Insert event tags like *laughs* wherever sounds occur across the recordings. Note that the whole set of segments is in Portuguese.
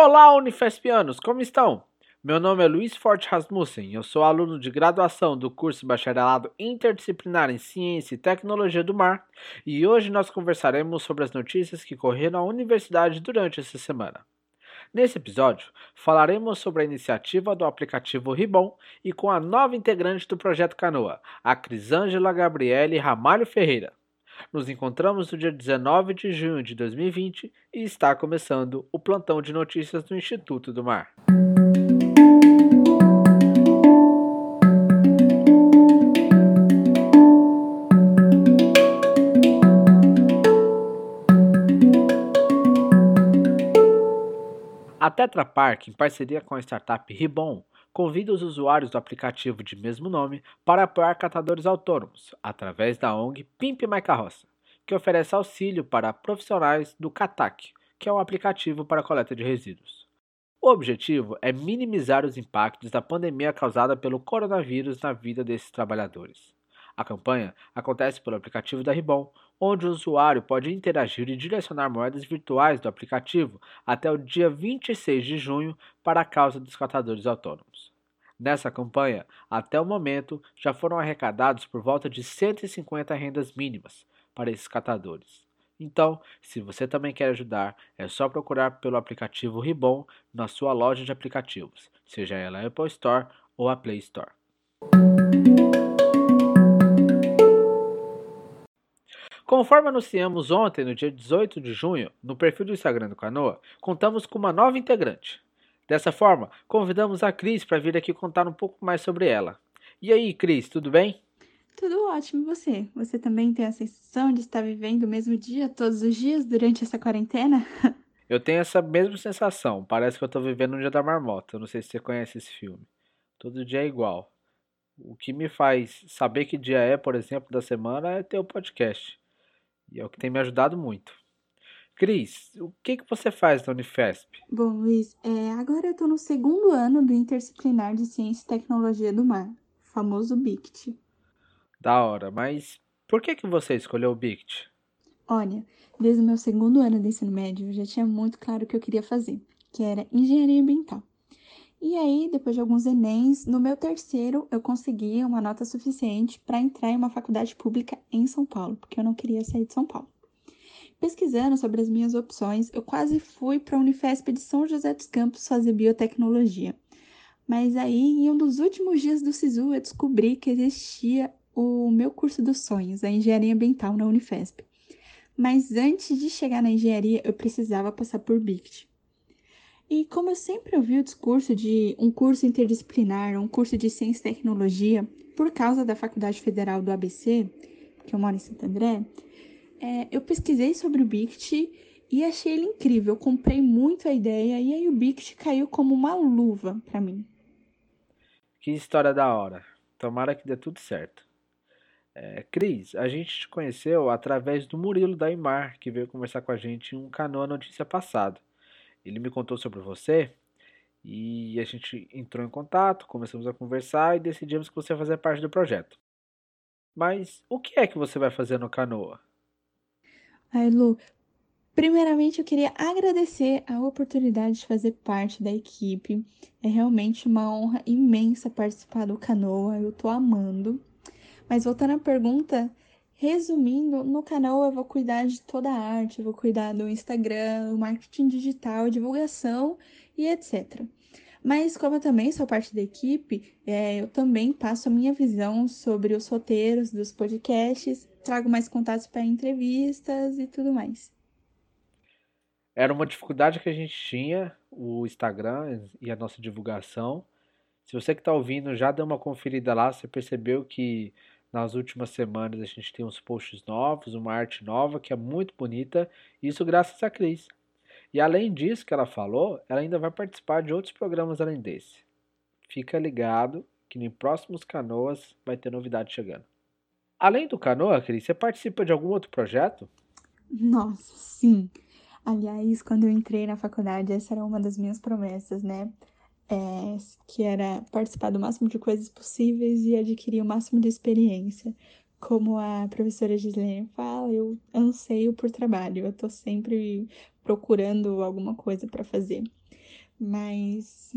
Olá, Unifespianos, como estão? Meu nome é Luiz Forte Rasmussen, eu sou aluno de graduação do curso Bacharelado Interdisciplinar em Ciência e Tecnologia do Mar e hoje nós conversaremos sobre as notícias que correram na universidade durante essa semana. Nesse episódio, falaremos sobre a iniciativa do aplicativo Ribon e com a nova integrante do projeto Canoa, a Crisângela Gabriele Ramalho Ferreira. Nos encontramos no dia 19 de junho de 2020 e está começando o plantão de notícias do Instituto do Mar. A Tetra Pak, em parceria com a startup Ribon, convida os usuários do aplicativo de mesmo nome para apoiar catadores autônomos, através da ONG Pimp My Carroça, que oferece auxílio para profissionais do CATAC, que é um aplicativo para coleta de resíduos. O objetivo é minimizar os impactos da pandemia causada pelo coronavírus na vida desses trabalhadores. A campanha acontece pelo aplicativo da Ribon, onde o usuário pode interagir e direcionar moedas virtuais do aplicativo até o dia 26 de junho para a causa dos catadores autônomos. Nessa campanha, até o momento, já foram arrecadados por volta de 150 rendas mínimas para esses catadores. Então, se você também quer ajudar, é só procurar pelo aplicativo Ribon na sua loja de aplicativos, seja ela a Apple Store ou a Play Store. Conforme anunciamos ontem, no dia 18 de junho, no perfil do Instagram do Canoa, contamos com uma nova integrante. Dessa forma, convidamos a Cris para vir aqui contar um pouco mais sobre ela. E aí, Cris, tudo bem? Tudo ótimo, e você? Você também tem a sensação de estar vivendo o mesmo dia todos os dias durante essa quarentena? *laughs* Eu tenho essa mesma sensação. Parece que eu estou vivendo um dia da marmota. Eu não sei se você conhece esse filme. Todo dia é igual. O que me faz saber que dia é, por exemplo, da semana é ter o podcast. E é o que tem me ajudado muito. Cris, o que, que você faz na Unifesp? Bom, Luiz, é, agora eu estou no segundo ano do Interdisciplinar de Ciência e Tecnologia do Mar, famoso BICT. Da hora, mas por que, que você escolheu o BICT? Olha, desde o meu segundo ano de ensino médio, eu já tinha muito claro o que eu queria fazer, que era engenharia ambiental. E aí, depois de alguns Enems, no meu terceiro eu consegui uma nota suficiente para entrar em uma faculdade pública em São Paulo, porque eu não queria sair de São Paulo. Pesquisando sobre as minhas opções, eu quase fui para a Unifesp de São José dos Campos fazer biotecnologia. Mas aí, em um dos últimos dias do SISU, eu descobri que existia o meu curso dos sonhos, a engenharia ambiental na Unifesp. Mas antes de chegar na engenharia, eu precisava passar por BICT. E como eu sempre ouvi o discurso de um curso interdisciplinar, um curso de ciência e tecnologia, por causa da Faculdade Federal do ABC, que eu moro em Santo André, é, eu pesquisei sobre o Bict e achei ele incrível. Eu comprei muito a ideia e aí o Bict caiu como uma luva para mim. Que história da hora. Tomara que dê tudo certo. É, Cris, a gente te conheceu através do Murilo da Imar, que veio conversar com a gente em um canoa notícia passado. Ele me contou sobre você e a gente entrou em contato, começamos a conversar e decidimos que você ia fazer parte do projeto. Mas o que é que você vai fazer no canoa? Ai, Lu, primeiramente eu queria agradecer a oportunidade de fazer parte da equipe. É realmente uma honra imensa participar do Canoa, eu tô amando. Mas voltando à pergunta, resumindo, no canal eu vou cuidar de toda a arte, eu vou cuidar do Instagram, marketing digital, divulgação e etc. Mas como eu também sou parte da equipe, é, eu também passo a minha visão sobre os roteiros dos podcasts, trago mais contatos para entrevistas e tudo mais. Era uma dificuldade que a gente tinha, o Instagram e a nossa divulgação. Se você que está ouvindo já deu uma conferida lá, você percebeu que nas últimas semanas a gente tem uns posts novos, uma arte nova que é muito bonita, isso graças a Cris. E além disso que ela falou, ela ainda vai participar de outros programas além desse. Fica ligado que em próximos canoas vai ter novidade chegando. Além do canoa, Cris, você participa de algum outro projeto? Nossa, sim. Aliás, quando eu entrei na faculdade, essa era uma das minhas promessas, né? É, que era participar do máximo de coisas possíveis e adquirir o máximo de experiência. Como a professora Gislene fala, eu anseio por trabalho, eu tô sempre procurando alguma coisa para fazer. Mas,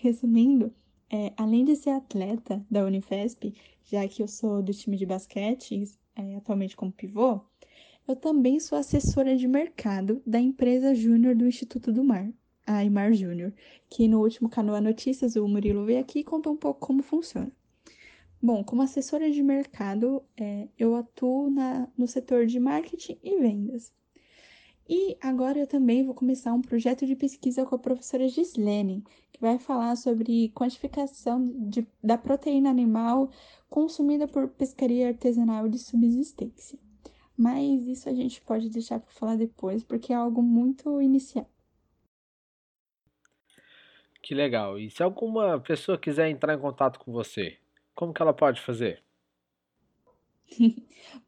resumindo, é, além de ser atleta da Unifesp, já que eu sou do time de basquete, é, atualmente como pivô, eu também sou assessora de mercado da empresa júnior do Instituto do Mar, a Imar Júnior, que no último Canoa Notícias o Murilo veio aqui e contou um pouco como funciona. Bom, como assessora de mercado, é, eu atuo na, no setor de marketing e vendas. E agora eu também vou começar um projeto de pesquisa com a professora Gislene, que vai falar sobre quantificação de, da proteína animal consumida por pescaria artesanal de subsistência. Mas isso a gente pode deixar para falar depois, porque é algo muito inicial. Que legal. E se alguma pessoa quiser entrar em contato com você, como que ela pode fazer? *laughs*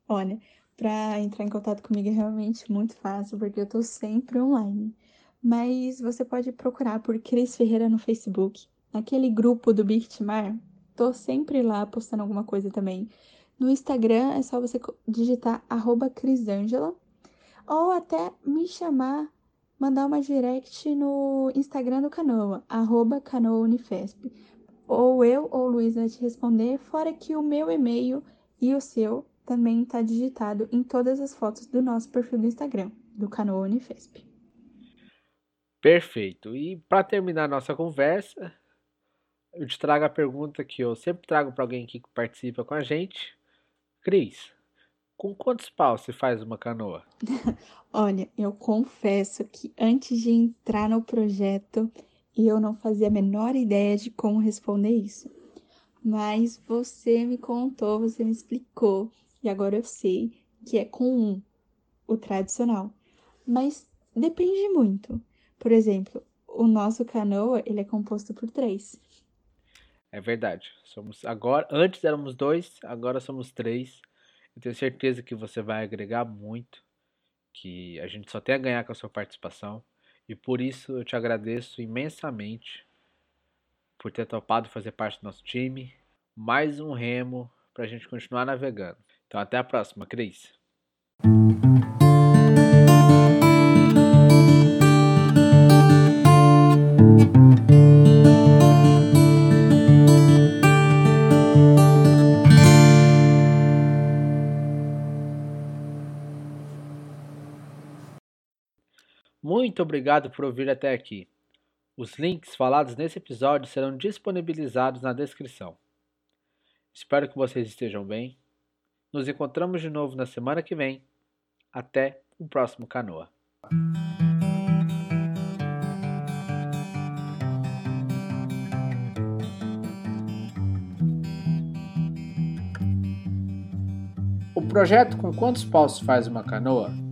Olha, para entrar em contato comigo é realmente muito fácil, porque eu estou sempre online. Mas você pode procurar por Cris Ferreira no Facebook, naquele grupo do Bictimar. Tô sempre lá postando alguma coisa também. No Instagram é só você digitar arroba Crisângela ou até me chamar, mandar uma direct no Instagram do Canoa, arroba Canoa Unifesp. Ou eu ou Luiz vai te responder, fora que o meu e-mail e o seu também está digitado em todas as fotos do nosso perfil do Instagram, do canal Unifesp. Perfeito. E para terminar nossa conversa, eu te trago a pergunta que eu sempre trago para alguém que participa com a gente. Cris, com quantos paus se faz uma canoa? *laughs* Olha, eu confesso que antes de entrar no projeto, eu não fazia a menor ideia de como responder isso. Mas você me contou, você me explicou e agora eu sei que é com um, o tradicional. Mas depende muito. Por exemplo, o nosso canoa, ele é composto por três. É verdade. Somos agora, antes éramos dois, agora somos três. Eu tenho certeza que você vai agregar muito, que a gente só tem a ganhar com a sua participação. E por isso eu te agradeço imensamente por ter topado fazer parte do nosso time. Mais um remo para a gente continuar navegando. Então até a próxima, Cris. Muito obrigado por ouvir até aqui. Os links falados nesse episódio serão disponibilizados na descrição. Espero que vocês estejam bem nos encontramos de novo na semana que vem. Até o próximo Canoa. O projeto Com Quantos Paus Faz Uma Canoa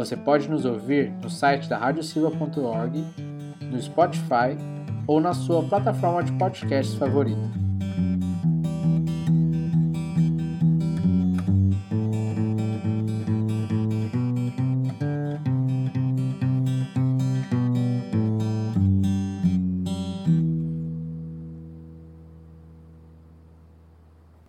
Você pode nos ouvir no site da radiosilva.org, no Spotify ou na sua plataforma de podcasts favorita.